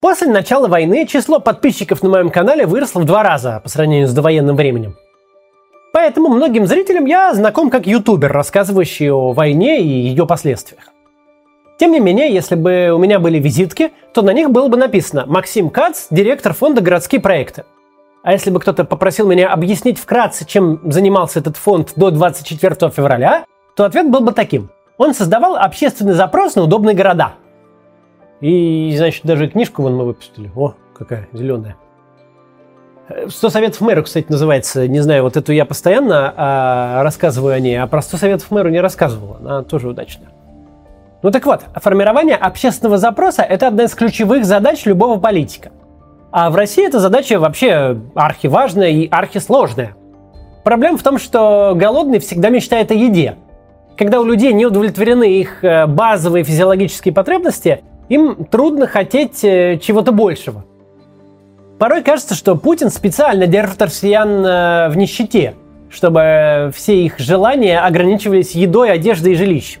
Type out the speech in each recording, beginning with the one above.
После начала войны число подписчиков на моем канале выросло в два раза по сравнению с довоенным временем. Поэтому многим зрителям я знаком как ютубер, рассказывающий о войне и ее последствиях. Тем не менее, если бы у меня были визитки, то на них было бы написано «Максим Кац, директор фонда «Городские проекты». А если бы кто-то попросил меня объяснить вкратце, чем занимался этот фонд до 24 февраля, то ответ был бы таким. Он создавал общественный запрос на удобные города – и, значит, даже книжку вон мы выпустили. О, какая зеленая. 100 советов мэру, кстати, называется. Не знаю, вот эту я постоянно а, рассказываю о ней, а про 100 советов мэру не рассказывала. Она тоже удачная. Ну так вот, формирование общественного запроса – это одна из ключевых задач любого политика. А в России эта задача вообще архиважная и архисложная. Проблема в том, что голодный всегда мечтает о еде. Когда у людей не удовлетворены их э, базовые физиологические потребности, им трудно хотеть э, чего-то большего. Порой кажется, что Путин специально держит россиян э, в нищете, чтобы все их желания ограничивались едой, одеждой и жилищем.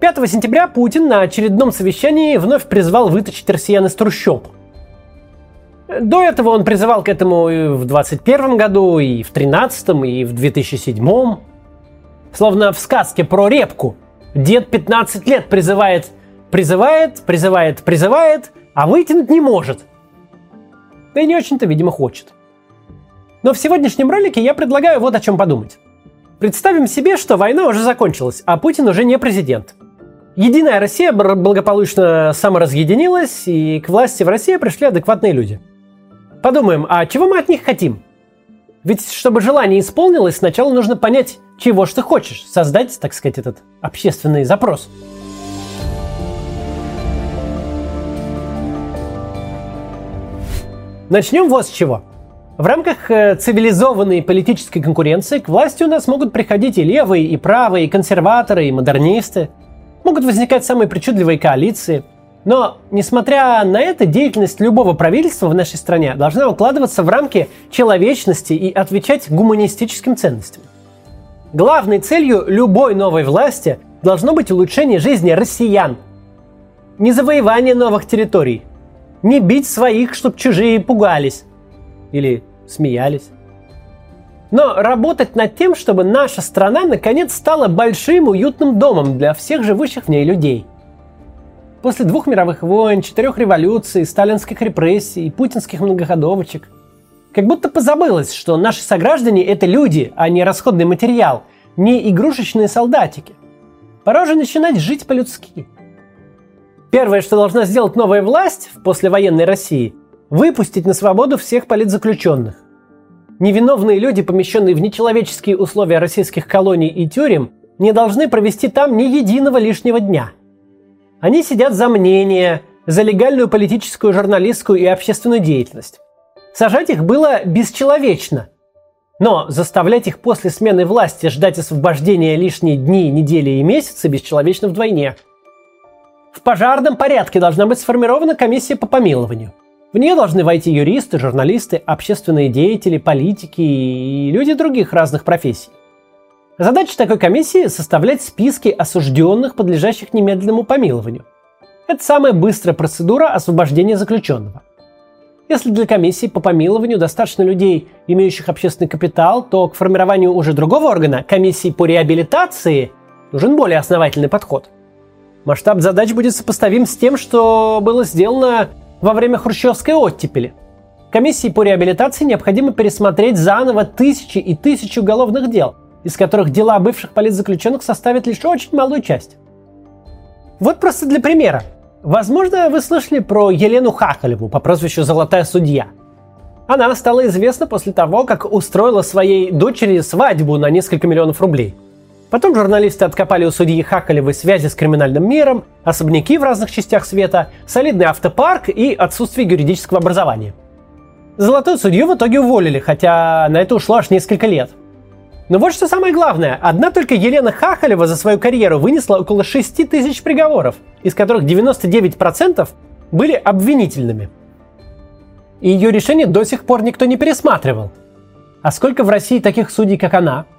5 сентября Путин на очередном совещании вновь призвал вытащить россиян из трущоб. До этого он призывал к этому и в 2021 году, и в 2013, и в 2007. Словно в сказке про репку. Дед 15 лет призывает Призывает, призывает, призывает, а вытянуть не может. Да и не очень-то, видимо, хочет. Но в сегодняшнем ролике я предлагаю вот о чем подумать. Представим себе, что война уже закончилась, а Путин уже не президент. Единая Россия благополучно саморазъединилась, и к власти в России пришли адекватные люди. Подумаем, а чего мы от них хотим? Ведь чтобы желание исполнилось, сначала нужно понять, чего же ты хочешь, создать, так сказать, этот общественный запрос – Начнем вот с чего. В рамках э, цивилизованной политической конкуренции к власти у нас могут приходить и левые, и правые, и консерваторы, и модернисты. Могут возникать самые причудливые коалиции. Но, несмотря на это, деятельность любого правительства в нашей стране должна укладываться в рамки человечности и отвечать гуманистическим ценностям. Главной целью любой новой власти должно быть улучшение жизни россиян. Не завоевание новых территорий – не бить своих, чтобы чужие пугались. Или смеялись. Но работать над тем, чтобы наша страна наконец стала большим уютным домом для всех живущих в ней людей. После двух мировых войн, четырех революций, сталинских репрессий, путинских многоходовочек, как будто позабылось, что наши сограждане – это люди, а не расходный материал, не игрушечные солдатики. Пора уже начинать жить по-людски – Первое, что должна сделать новая власть в послевоенной России – выпустить на свободу всех политзаключенных. Невиновные люди, помещенные в нечеловеческие условия российских колоний и тюрем, не должны провести там ни единого лишнего дня. Они сидят за мнение, за легальную политическую, журналистскую и общественную деятельность. Сажать их было бесчеловечно. Но заставлять их после смены власти ждать освобождения лишние дни, недели и месяцы бесчеловечно вдвойне – пожарном порядке должна быть сформирована комиссия по помилованию. В нее должны войти юристы, журналисты, общественные деятели, политики и люди других разных профессий. Задача такой комиссии – составлять списки осужденных, подлежащих немедленному помилованию. Это самая быстрая процедура освобождения заключенного. Если для комиссии по помилованию достаточно людей, имеющих общественный капитал, то к формированию уже другого органа, комиссии по реабилитации, нужен более основательный подход. Масштаб задач будет сопоставим с тем, что было сделано во время хрущевской оттепели. Комиссии по реабилитации необходимо пересмотреть заново тысячи и тысячи уголовных дел, из которых дела бывших политзаключенных составят лишь очень малую часть. Вот просто для примера. Возможно, вы слышали про Елену Хахалеву по прозвищу «Золотая судья». Она стала известна после того, как устроила своей дочери свадьбу на несколько миллионов рублей – Потом журналисты откопали у судьи Хакалевой связи с криминальным миром, особняки в разных частях света, солидный автопарк и отсутствие юридического образования. Золотую судью в итоге уволили, хотя на это ушло аж несколько лет. Но вот что самое главное. Одна только Елена Хахалева за свою карьеру вынесла около 6 тысяч приговоров, из которых 99% были обвинительными. И ее решение до сих пор никто не пересматривал. А сколько в России таких судей, как она –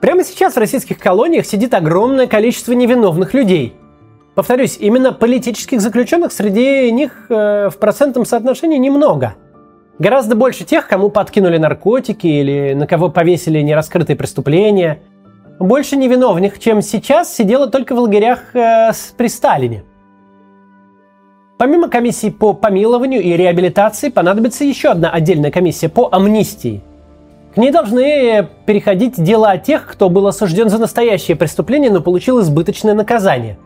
Прямо сейчас в российских колониях сидит огромное количество невиновных людей. Повторюсь, именно политических заключенных среди них э, в процентном соотношении немного. Гораздо больше тех, кому подкинули наркотики или на кого повесили нераскрытые преступления. Больше невиновных, чем сейчас, сидело только в лагерях э, при Сталине. Помимо комиссии по помилованию и реабилитации, понадобится еще одна отдельная комиссия по амнистии. К ней должны переходить дела тех, кто был осужден за настоящее преступление, но получил избыточное наказание.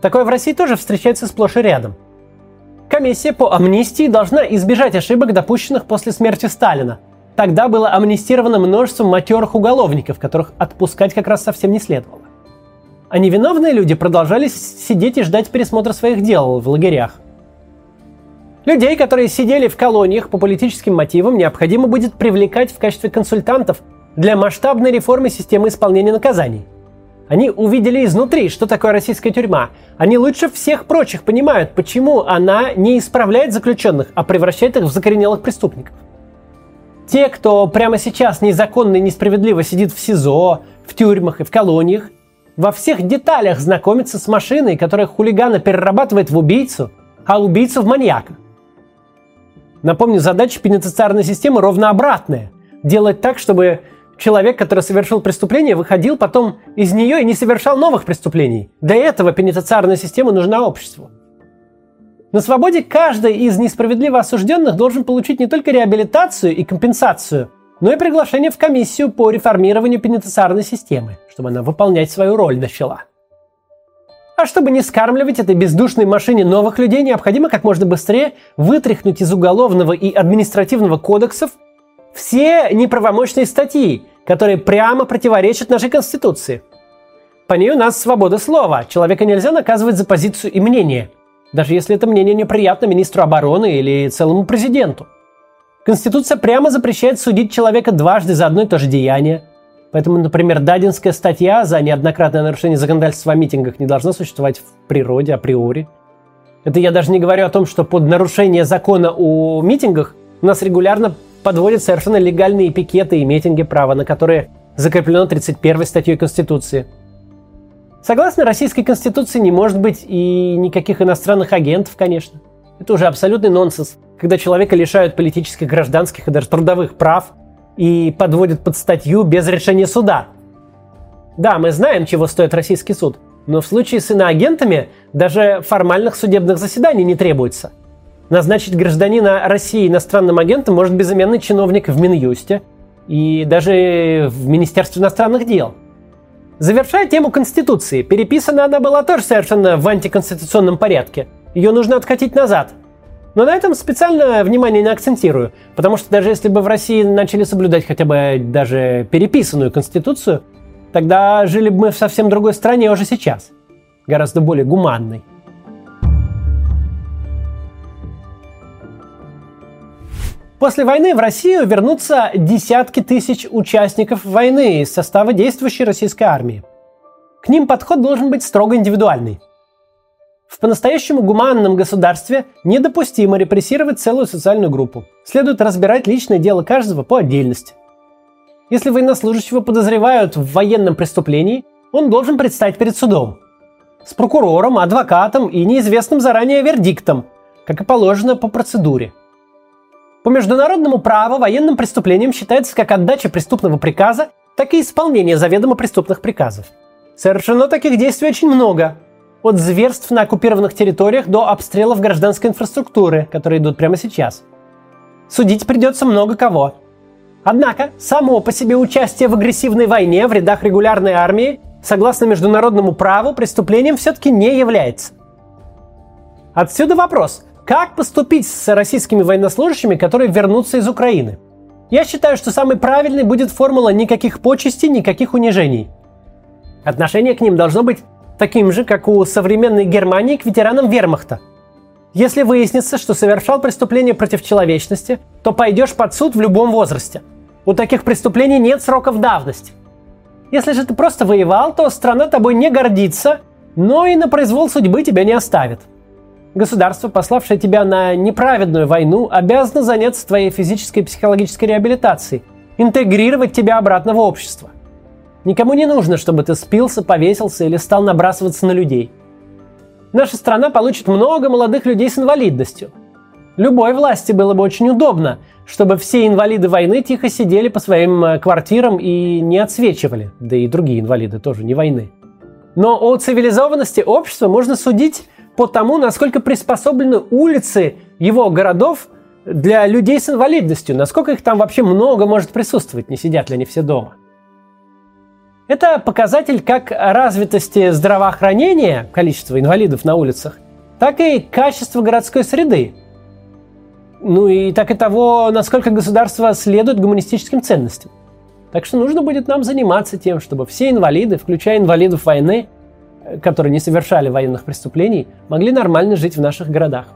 Такое в России тоже встречается сплошь и рядом. Комиссия по амнистии должна избежать ошибок, допущенных после смерти Сталина. Тогда было амнистировано множество матерых уголовников, которых отпускать как раз совсем не следовало а невиновные люди продолжали сидеть и ждать пересмотра своих дел в лагерях. Людей, которые сидели в колониях по политическим мотивам, необходимо будет привлекать в качестве консультантов для масштабной реформы системы исполнения наказаний. Они увидели изнутри, что такое российская тюрьма. Они лучше всех прочих понимают, почему она не исправляет заключенных, а превращает их в закоренелых преступников. Те, кто прямо сейчас незаконно и несправедливо сидит в СИЗО, в тюрьмах и в колониях – во всех деталях знакомиться с машиной, которая хулигана перерабатывает в убийцу, а убийцу в маньяка. Напомню, задача пенитенциарной системы ровно обратная. Делать так, чтобы человек, который совершил преступление, выходил потом из нее и не совершал новых преступлений. Для этого пенитенциарная система нужна обществу. На свободе каждый из несправедливо осужденных должен получить не только реабилитацию и компенсацию – но и приглашение в комиссию по реформированию пенитенциарной системы, чтобы она выполнять свою роль начала. А чтобы не скармливать этой бездушной машине новых людей, необходимо как можно быстрее вытряхнуть из уголовного и административного кодексов все неправомочные статьи, которые прямо противоречат нашей Конституции. По ней у нас свобода слова. Человека нельзя наказывать за позицию и мнение, даже если это мнение неприятно министру обороны или целому президенту. Конституция прямо запрещает судить человека дважды за одно и то же деяние. Поэтому, например, Дадинская статья за неоднократное нарушение законодательства о митингах не должна существовать в природе априори. Это я даже не говорю о том, что под нарушение закона о митингах у нас регулярно подводят совершенно легальные пикеты и митинги, права на которые закреплено 31 статьей Конституции. Согласно Российской Конституции не может быть и никаких иностранных агентов, конечно. Это уже абсолютный нонсенс когда человека лишают политических, гражданских и даже трудовых прав и подводят под статью без решения суда. Да, мы знаем, чего стоит российский суд, но в случае с иноагентами даже формальных судебных заседаний не требуется. Назначить гражданина России иностранным агентом может безыменный чиновник в Минюсте и даже в Министерстве иностранных дел. Завершая тему Конституции, переписана она была тоже совершенно в антиконституционном порядке. Ее нужно откатить назад – но на этом специально внимание не акцентирую, потому что даже если бы в России начали соблюдать хотя бы даже переписанную конституцию, тогда жили бы мы в совсем другой стране уже сейчас, гораздо более гуманной. После войны в Россию вернутся десятки тысяч участников войны из состава действующей российской армии. К ним подход должен быть строго индивидуальный – в по-настоящему гуманном государстве недопустимо репрессировать целую социальную группу. Следует разбирать личное дело каждого по отдельности. Если военнослужащего подозревают в военном преступлении, он должен предстать перед судом. С прокурором, адвокатом и неизвестным заранее вердиктом, как и положено по процедуре. По международному праву военным преступлением считается как отдача преступного приказа, так и исполнение заведомо преступных приказов. Совершено таких действий очень много, от зверств на оккупированных территориях до обстрелов гражданской инфраструктуры, которые идут прямо сейчас. Судить придется много кого. Однако, само по себе участие в агрессивной войне в рядах регулярной армии, согласно международному праву, преступлением все-таки не является. Отсюда вопрос, как поступить с российскими военнослужащими, которые вернутся из Украины? Я считаю, что самой правильной будет формула никаких почестей, никаких унижений. Отношение к ним должно быть таким же, как у современной Германии к ветеранам вермахта. Если выяснится, что совершал преступление против человечности, то пойдешь под суд в любом возрасте. У таких преступлений нет сроков давности. Если же ты просто воевал, то страна тобой не гордится, но и на произвол судьбы тебя не оставит. Государство, пославшее тебя на неправедную войну, обязано заняться твоей физической и психологической реабилитацией, интегрировать тебя обратно в общество – Никому не нужно, чтобы ты спился, повесился или стал набрасываться на людей. наша страна получит много молодых людей с инвалидностью. Любой власти было бы очень удобно, чтобы все инвалиды войны тихо сидели по своим э, квартирам и не отсвечивали, да и другие инвалиды тоже не войны. Но о цивилизованности общества можно судить по тому, насколько приспособлены улицы его городов для людей с инвалидностью, насколько их там вообще много может присутствовать, не сидят ли они все дома. Это показатель как развитости здравоохранения, количества инвалидов на улицах, так и качества городской среды. Ну и так и того, насколько государство следует гуманистическим ценностям. Так что нужно будет нам заниматься тем, чтобы все инвалиды, включая инвалидов войны, которые не совершали военных преступлений, могли нормально жить в наших городах.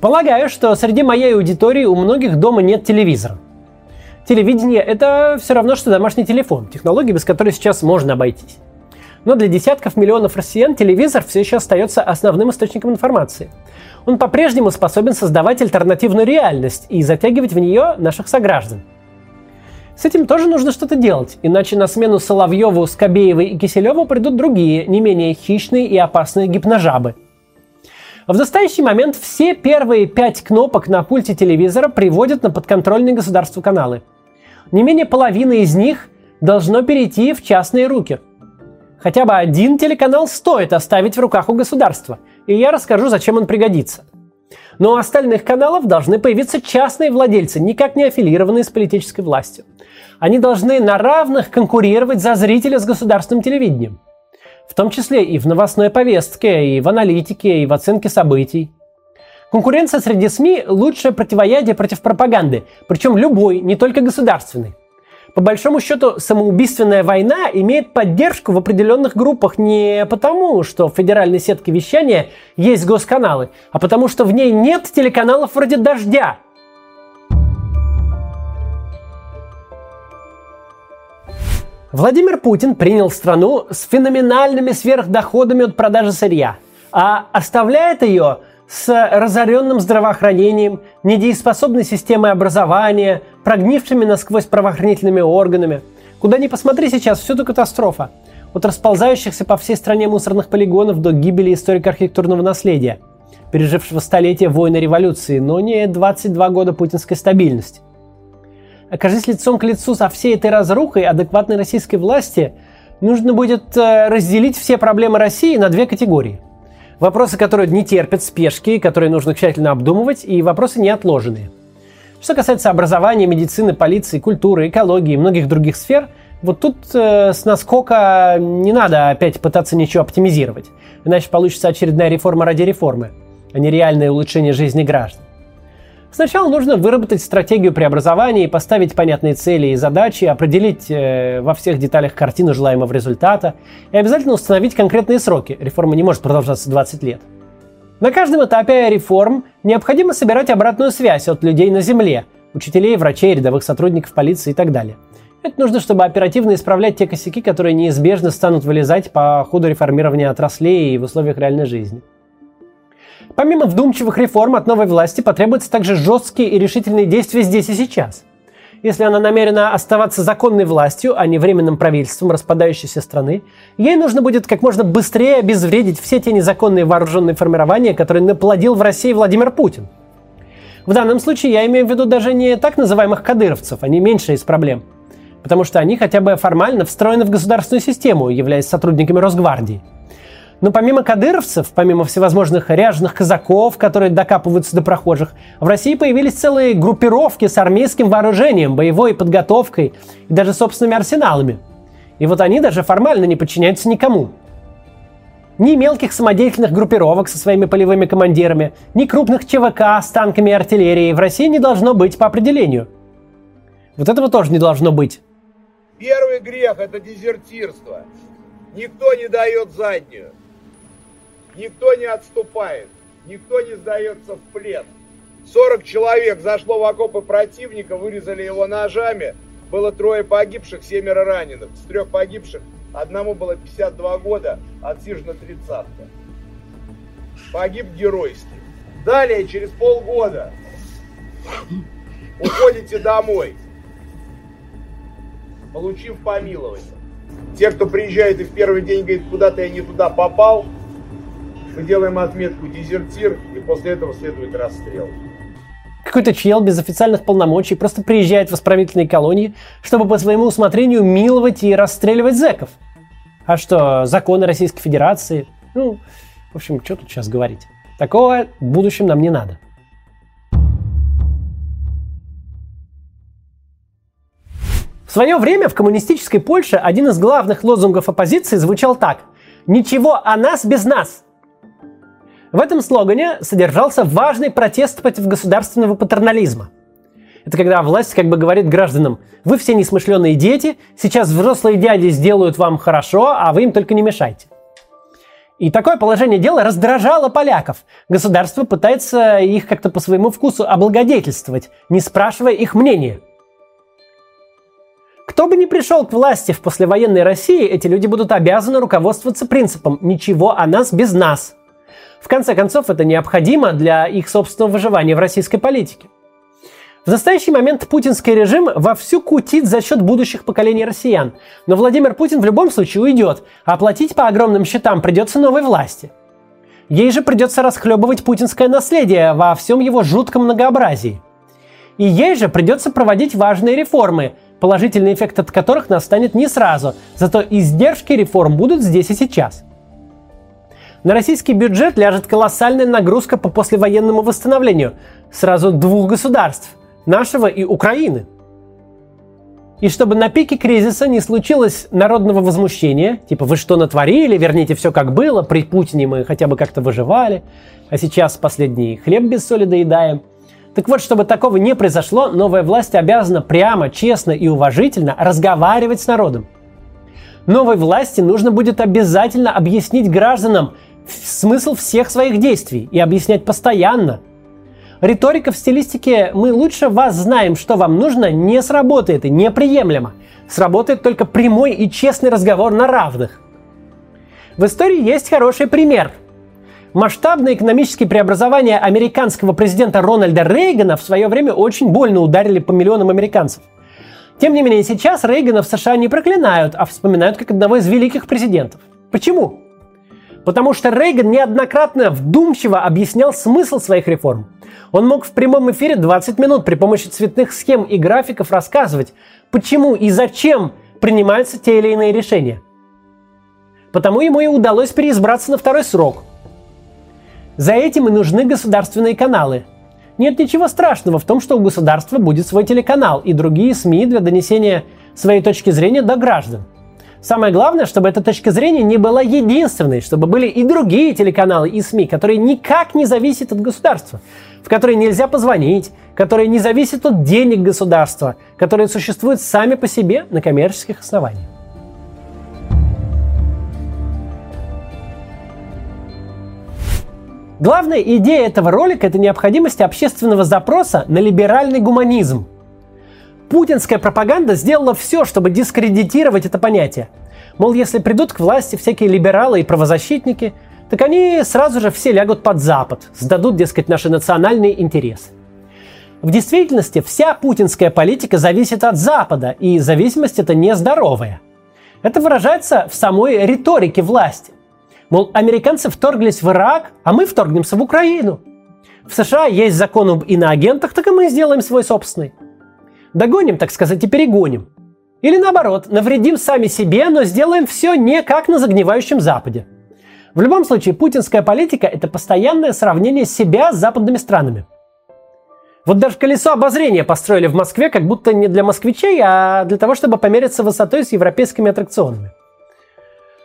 Полагаю, что среди моей аудитории у многих дома нет телевизора. Телевидение – это все равно, что домашний телефон, технология, без которой сейчас можно обойтись. Но для десятков миллионов россиян телевизор все еще остается основным источником информации. Он по-прежнему способен создавать альтернативную реальность и затягивать в нее наших сограждан. С этим тоже нужно что-то делать, иначе на смену Соловьеву, Скобеевой и Киселеву придут другие, не менее хищные и опасные гипножабы – в настоящий момент все первые пять кнопок на пульте телевизора приводят на подконтрольные государству каналы. Не менее половины из них должно перейти в частные руки. Хотя бы один телеканал стоит оставить в руках у государства, и я расскажу, зачем он пригодится. Но у остальных каналов должны появиться частные владельцы, никак не аффилированные с политической властью. Они должны на равных конкурировать за зрителя с государственным телевидением в том числе и в новостной повестке, и в аналитике, и в оценке событий. Конкуренция среди СМИ – лучшее противоядие против пропаганды, причем любой, не только государственной. По большому счету, самоубийственная война имеет поддержку в определенных группах не потому, что в федеральной сетке вещания есть госканалы, а потому что в ней нет телеканалов вроде «Дождя», Владимир Путин принял страну с феноменальными сверхдоходами от продажи сырья, а оставляет ее с разоренным здравоохранением, недееспособной системой образования, прогнившими насквозь правоохранительными органами. Куда ни посмотри сейчас, всюду катастрофа. От расползающихся по всей стране мусорных полигонов до гибели историко-архитектурного наследия, пережившего столетия войны революции, но не 22 года путинской стабильности. Окажись лицом к лицу со всей этой разрухой адекватной российской власти, нужно будет э, разделить все проблемы России на две категории. Вопросы, которые не терпят спешки, которые нужно тщательно обдумывать, и вопросы неотложенные. Что касается образования, медицины, полиции, культуры, экологии и многих других сфер, вот тут э, с наскока не надо опять пытаться ничего оптимизировать, иначе получится очередная реформа ради реформы, а не реальное улучшение жизни граждан. Сначала нужно выработать стратегию преобразования и поставить понятные цели и задачи, определить э, во всех деталях картину желаемого результата и обязательно установить конкретные сроки. Реформа не может продолжаться 20 лет. На каждом этапе реформ необходимо собирать обратную связь от людей на земле, учителей, врачей, рядовых сотрудников полиции и так далее. Это нужно, чтобы оперативно исправлять те косяки, которые неизбежно станут вылезать по ходу реформирования отраслей и в условиях реальной жизни. Помимо вдумчивых реформ от новой власти потребуются также жесткие и решительные действия здесь и сейчас. Если она намерена оставаться законной властью, а не временным правительством распадающейся страны, ей нужно будет как можно быстрее обезвредить все те незаконные вооруженные формирования, которые наплодил в России Владимир Путин. В данном случае я имею в виду даже не так называемых кадыровцев, они меньше из проблем. Потому что они хотя бы формально встроены в государственную систему, являясь сотрудниками Росгвардии – но помимо кадыровцев, помимо всевозможных ряженых казаков, которые докапываются до прохожих, в России появились целые группировки с армейским вооружением, боевой подготовкой и даже собственными арсеналами. И вот они даже формально не подчиняются никому. Ни мелких самодеятельных группировок со своими полевыми командирами, ни крупных ЧВК с танками и артиллерией в России не должно быть по определению. Вот этого тоже не должно быть. Первый грех – это дезертирство. Никто не дает заднюю. Никто не отступает, никто не сдается в плен. 40 человек зашло в окопы противника, вырезали его ножами. Было трое погибших, семеро раненых. С трех погибших одному было 52 года, отсижена тридцатка. Погиб геройски. Далее, через полгода, уходите домой, получив помилование. Те, кто приезжает и в первый день говорит, куда-то я не туда попал, мы делаем отметку дезертир, и после этого следует расстрел. Какой-то чел без официальных полномочий просто приезжает в исправительные колонии, чтобы по своему усмотрению миловать и расстреливать зэков. А что, законы Российской Федерации? Ну, в общем, что тут сейчас говорить? Такого в будущем нам не надо. В свое время в коммунистической Польше один из главных лозунгов оппозиции звучал так «Ничего о нас без нас». В этом слогане содержался важный протест против государственного патернализма. Это когда власть как бы говорит гражданам, вы все несмышленые дети, сейчас взрослые дяди сделают вам хорошо, а вы им только не мешайте. И такое положение дела раздражало поляков. Государство пытается их как-то по своему вкусу облагодетельствовать, не спрашивая их мнения. Кто бы ни пришел к власти в послевоенной России, эти люди будут обязаны руководствоваться принципом «ничего о нас без нас». В конце концов, это необходимо для их собственного выживания в российской политике. В настоящий момент путинский режим вовсю кутит за счет будущих поколений россиян. Но Владимир Путин в любом случае уйдет, а оплатить по огромным счетам придется новой власти. Ей же придется расхлебывать путинское наследие во всем его жутком многообразии. И ей же придется проводить важные реформы – положительный эффект от которых настанет не сразу, зато издержки реформ будут здесь и сейчас. На российский бюджет ляжет колоссальная нагрузка по послевоенному восстановлению. Сразу двух государств – нашего и Украины. И чтобы на пике кризиса не случилось народного возмущения, типа «вы что натворили, верните все как было, при Путине мы хотя бы как-то выживали, а сейчас последний хлеб без соли доедаем», так вот, чтобы такого не произошло, новая власть обязана прямо, честно и уважительно разговаривать с народом. Новой власти нужно будет обязательно объяснить гражданам смысл всех своих действий и объяснять постоянно. Риторика в стилистике «мы лучше вас знаем, что вам нужно» не сработает и неприемлемо. Сработает только прямой и честный разговор на равных. В истории есть хороший пример – Масштабные экономические преобразования американского президента Рональда Рейгана в свое время очень больно ударили по миллионам американцев. Тем не менее, сейчас Рейгана в США не проклинают, а вспоминают как одного из великих президентов. Почему? Потому что Рейган неоднократно вдумчиво объяснял смысл своих реформ. Он мог в прямом эфире 20 минут при помощи цветных схем и графиков рассказывать, почему и зачем принимаются те или иные решения. Потому ему и удалось переизбраться на второй срок – за этим и нужны государственные каналы. Нет ничего страшного в том, что у государства будет свой телеканал и другие СМИ для донесения своей точки зрения до граждан. Самое главное, чтобы эта точка зрения не была единственной, чтобы были и другие телеканалы и СМИ, которые никак не зависят от государства, в которые нельзя позвонить, которые не зависят от денег государства, которые существуют сами по себе на коммерческих основаниях. Главная идея этого ролика – это необходимость общественного запроса на либеральный гуманизм. Путинская пропаганда сделала все, чтобы дискредитировать это понятие. Мол, если придут к власти всякие либералы и правозащитники, так они сразу же все лягут под Запад, сдадут, дескать, наши национальные интересы. В действительности вся путинская политика зависит от Запада, и зависимость это нездоровая. Это выражается в самой риторике власти. Мол, американцы вторглись в Ирак, а мы вторгнемся в Украину. В США есть закон об иноагентах, так и мы сделаем свой собственный. Догоним, так сказать, и перегоним. Или наоборот, навредим сами себе, но сделаем все не как на загнивающем Западе. В любом случае, путинская политика – это постоянное сравнение себя с западными странами. Вот даже колесо обозрения построили в Москве как будто не для москвичей, а для того, чтобы помериться высотой с европейскими аттракционами.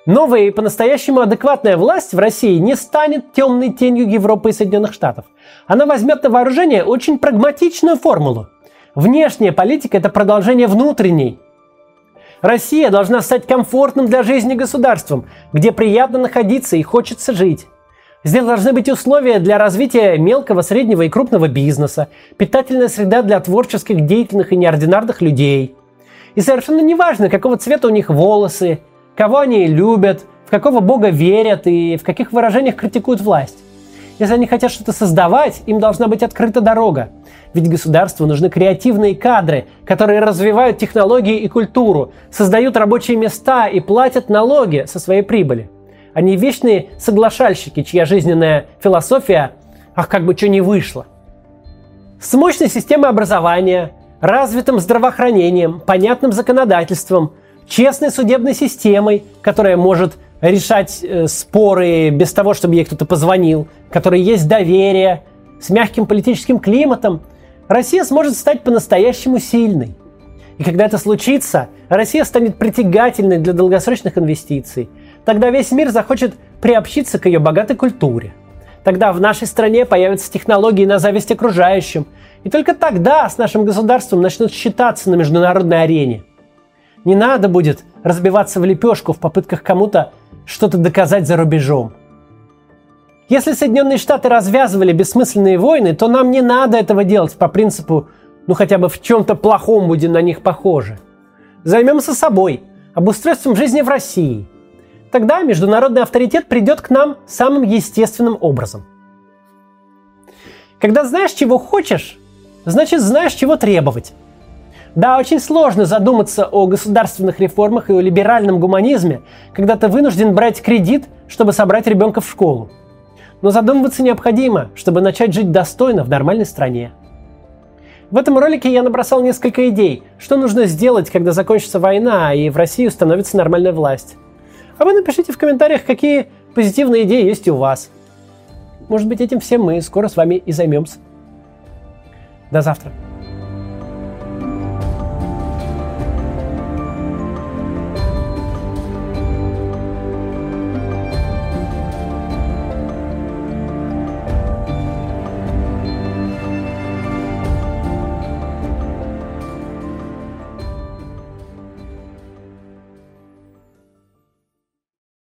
Новая и по-настоящему адекватная власть в России не станет темной тенью Европы и Соединенных Штатов. Она возьмет на вооружение очень прагматичную формулу. Внешняя политика – это продолжение внутренней. Россия должна стать комфортным для жизни государством, где приятно находиться и хочется жить. Здесь должны быть условия для развития мелкого, среднего и крупного бизнеса, питательная среда для творческих, деятельных и неординарных людей. И совершенно неважно, какого цвета у них волосы, кого они любят, в какого бога верят и в каких выражениях критикуют власть. Если они хотят что-то создавать, им должна быть открыта дорога. Ведь государству нужны креативные кадры, которые развивают технологии и культуру, создают рабочие места и платят налоги со своей прибыли. Они вечные соглашальщики, чья жизненная философия «ах, как бы что не вышло». С мощной системой образования, развитым здравоохранением, понятным законодательством, честной судебной системой, которая может решать э, споры без того, чтобы ей кто-то позвонил, которой есть доверие, с мягким политическим климатом, Россия сможет стать по-настоящему сильной. И когда это случится, Россия станет притягательной для долгосрочных инвестиций. Тогда весь мир захочет приобщиться к ее богатой культуре. Тогда в нашей стране появятся технологии на зависть окружающим. И только тогда с нашим государством начнут считаться на международной арене. Не надо будет разбиваться в лепешку в попытках кому-то что-то доказать за рубежом. Если Соединенные Штаты развязывали бессмысленные войны, то нам не надо этого делать по принципу «ну хотя бы в чем-то плохом будем на них похожи». Займемся собой, обустройством жизни в России. Тогда международный авторитет придет к нам самым естественным образом. Когда знаешь, чего хочешь, значит знаешь, чего требовать. Да, очень сложно задуматься о государственных реформах и о либеральном гуманизме, когда ты вынужден брать кредит, чтобы собрать ребенка в школу. Но задумываться необходимо, чтобы начать жить достойно в нормальной стране. В этом ролике я набросал несколько идей, что нужно сделать, когда закончится война и в России установится нормальная власть. А вы напишите в комментариях, какие позитивные идеи есть у вас. Может быть, этим всем мы скоро с вами и займемся. До завтра.